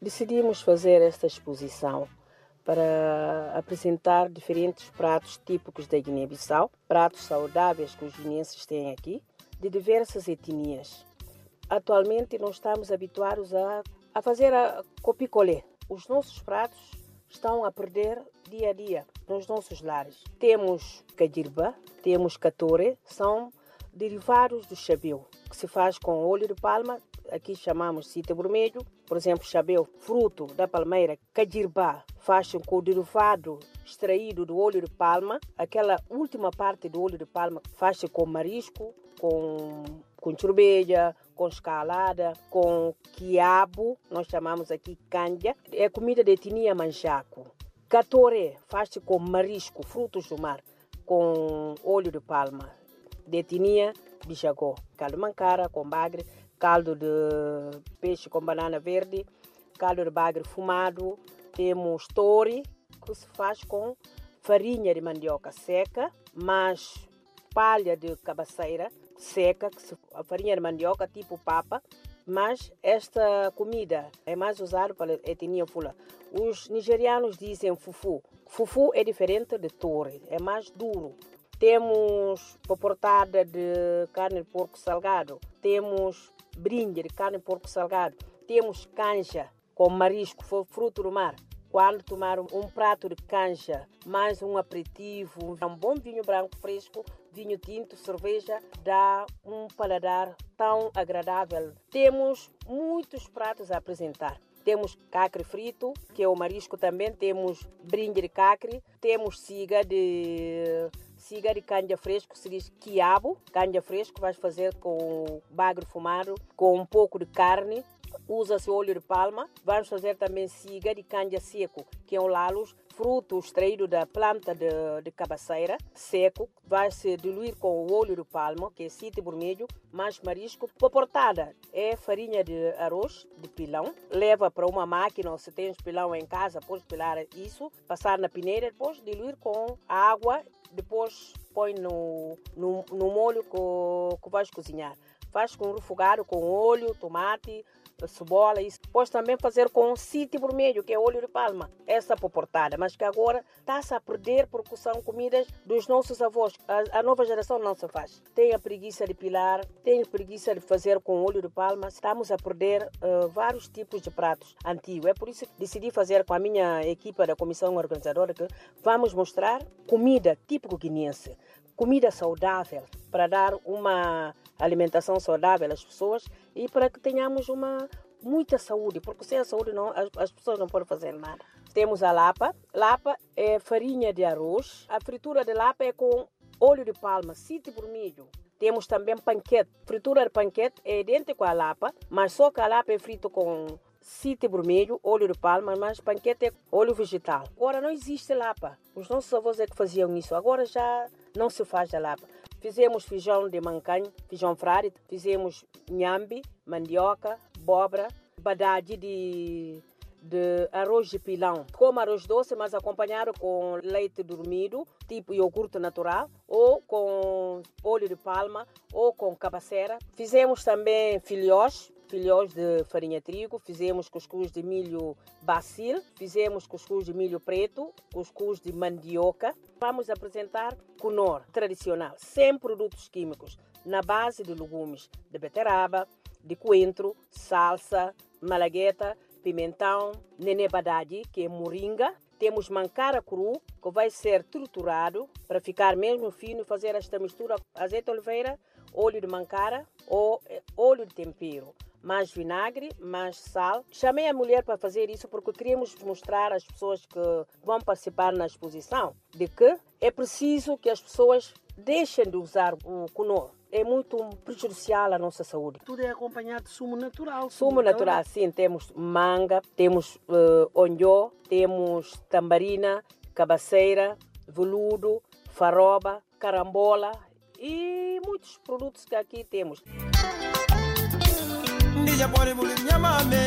Decidimos fazer esta exposição para apresentar diferentes pratos típicos da Guiné-Bissau, pratos saudáveis que os guineenses têm aqui, de diversas etnias. Atualmente nós estamos habituados a, a fazer a copicolé. Os nossos pratos estão a perder dia a dia nos nossos lares. Temos cadirba, temos catore, são derivados do chabeu, que se faz com óleo de palma, aqui chamamos cita vermelho, por exemplo, chabeu, fruto da palmeira, cadirba, faz com o derivado extraído do óleo de palma, aquela última parte do óleo de palma faz com marisco, com, com churbeja, com escalada, com quiabo, nós chamamos aqui canja, é comida de etnia manchaco. Catoré faz-se com marisco, frutos do mar, com óleo de palma, de etnia bichagó. Caldo mancara com bagre, caldo de peixe com banana verde, caldo de bagre fumado. Temos tori, que se faz com farinha de mandioca seca, mais palha de cabaceira, seca, a farinha de mandioca tipo papa, mas esta comida é mais usada pela etnia fula. Os nigerianos dizem fufu. Fufu é diferente de torre, é mais duro. Temos poportada de carne de porco salgado, temos brinde de carne de porco salgado, temos canja com marisco, fruto do mar. Quando tomar um prato de canja, mais um aperitivo, um bom vinho branco fresco, vinho tinto, cerveja, dá um paladar tão agradável. Temos muitos pratos a apresentar. Temos cacre frito, que é o marisco também, temos brinde de cacre, temos siga de siga de canja fresco, se diz quiabo, canja fresco, vais fazer com bagre fumado, com um pouco de carne, usa-se óleo de palma. Vamos fazer também siga de canja seco, que é um lalos, fruto extraído da planta de, de cabaceira, seco. Vai se diluir com o óleo de palma, que é sítio vermelho, mais marisco. Poportada é farinha de arroz, de pilão. Leva para uma máquina, se tens pilão em casa, podes pilar isso, passar na peneira, depois diluir com água, depois põe no, no, no molho que, que vais cozinhar. Faz com refogado com óleo, tomate, cebola, isso. Pode também fazer com sítio vermelho, que é óleo de palma, essa poportada, mas que agora está-se a perder porque são comidas dos nossos avós. A, a, nova geração não se faz. Tem a preguiça de pilar, tem a preguiça de fazer com óleo de palma. Estamos a perder uh, vários tipos de pratos antigos. É por isso que decidi fazer com a minha equipa da comissão organizadora que vamos mostrar comida típico guineense, comida saudável, para dar uma alimentação saudável às pessoas e para que tenhamos uma muita saúde, porque sem a saúde não, as, as pessoas não podem fazer nada. Temos a lapa. Lapa é farinha de arroz. A fritura de lapa é com óleo de palma, sítio vermelho. Temos também panquete. Fritura de panquete é idêntica à lapa, mas só que a lapa é frito com sítio vermelho, óleo de palma, mas panquete é óleo vegetal. Agora não existe lapa. Os nossos avós é que faziam isso. Agora já não se faz a lapa. Fizemos feijão de mancanho, feijão frade, fizemos nhambi, mandioca, abóbora, badade de, de arroz de pilão. Como arroz doce, mas acompanhado com leite dormido, tipo iogurte natural, ou com óleo de palma, ou com cabaceira. Fizemos também filhós, filhós de farinha trigo, fizemos cuscuz de milho bacil, fizemos cuscuz de milho preto, cuscuz de mandioca. Vamos apresentar cunor tradicional, sem produtos químicos, na base de legumes de beterraba, de coentro, salsa, malagueta, pimentão, nenebadade, que é moringa. Temos mancara cru, que vai ser triturado para ficar mesmo fino e fazer esta mistura azeite oliveira, óleo de mancara ou eh, óleo de tempero mais vinagre, mais sal. Chamei a mulher para fazer isso porque queríamos mostrar às pessoas que vão participar na exposição de que é preciso que as pessoas deixem de usar o cunor. É muito prejudicial à nossa saúde. Tudo é acompanhado de sumo natural. Sumo natural, sim. Temos manga, temos uh, temos tambarina, cabaceira, veludo, faroba, carambola e muitos produtos que aqui temos. pwani mulimnyama ame